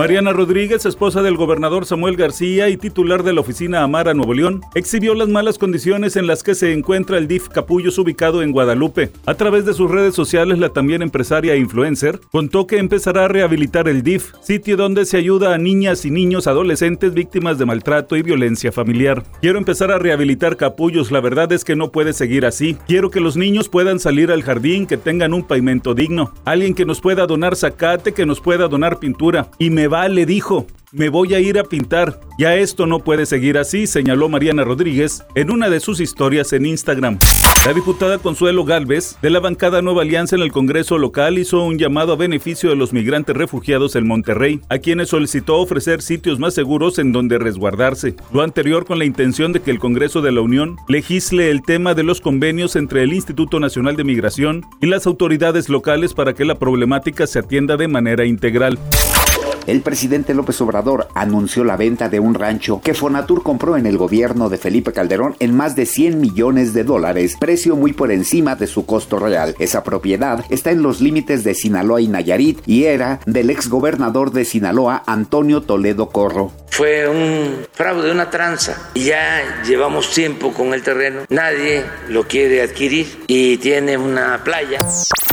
Mariana Rodríguez, esposa del gobernador Samuel García y titular de la oficina Amara Nuevo León, exhibió las malas condiciones en las que se encuentra el DIF Capullos ubicado en Guadalupe. A través de sus redes sociales, la también empresaria influencer contó que empezará a rehabilitar el DIF, sitio donde se ayuda a niñas y niños adolescentes víctimas de maltrato y violencia familiar. Quiero empezar a rehabilitar Capullos, la verdad es que no puede seguir así. Quiero que los niños puedan salir al jardín, que tengan un pavimento digno, alguien que nos pueda donar zacate, que nos pueda donar pintura y me le dijo, me voy a ir a pintar. Ya esto no puede seguir así, señaló Mariana Rodríguez en una de sus historias en Instagram. La diputada Consuelo Galvez, de la bancada Nueva Alianza en el Congreso local, hizo un llamado a beneficio de los migrantes refugiados en Monterrey, a quienes solicitó ofrecer sitios más seguros en donde resguardarse. Lo anterior con la intención de que el Congreso de la Unión legisle el tema de los convenios entre el Instituto Nacional de Migración y las autoridades locales para que la problemática se atienda de manera integral. El presidente López Obrador anunció la venta de un rancho que Fonatur compró en el gobierno de Felipe Calderón en más de 100 millones de dólares, precio muy por encima de su costo real. Esa propiedad está en los límites de Sinaloa y Nayarit y era del exgobernador de Sinaloa, Antonio Toledo Corro. Fue un fraude, una tranza. Y ya llevamos tiempo con el terreno. Nadie lo quiere adquirir y tiene una playa.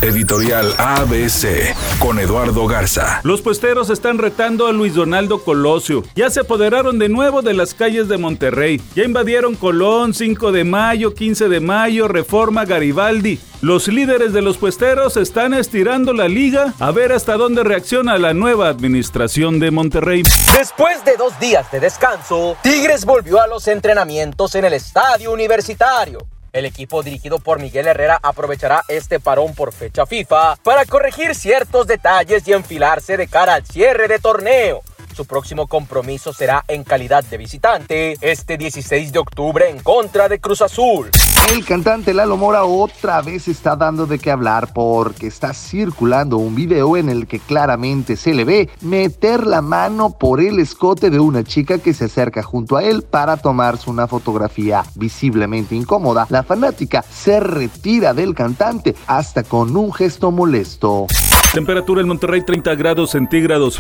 Editorial ABC con Eduardo Garza. Los puesteros están retando a Luis Donaldo Colosio. Ya se apoderaron de nuevo de las calles de Monterrey. Ya invadieron Colón, 5 de mayo, 15 de mayo, Reforma, Garibaldi. Los líderes de los puesteros están estirando la liga a ver hasta dónde reacciona la nueva administración de Monterrey. Después de dos días de descanso, Tigres volvió a los entrenamientos en el estadio universitario. El equipo dirigido por Miguel Herrera aprovechará este parón por fecha FIFA para corregir ciertos detalles y enfilarse de cara al cierre de torneo. Su próximo compromiso será en calidad de visitante este 16 de octubre en contra de Cruz Azul. El cantante Lalo Mora otra vez está dando de qué hablar porque está circulando un video en el que claramente se le ve meter la mano por el escote de una chica que se acerca junto a él para tomarse una fotografía visiblemente incómoda. La fanática se retira del cantante hasta con un gesto molesto. Temperatura en Monterrey 30 grados centígrados.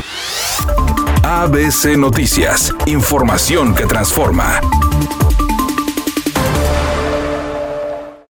ABC Noticias, información que transforma.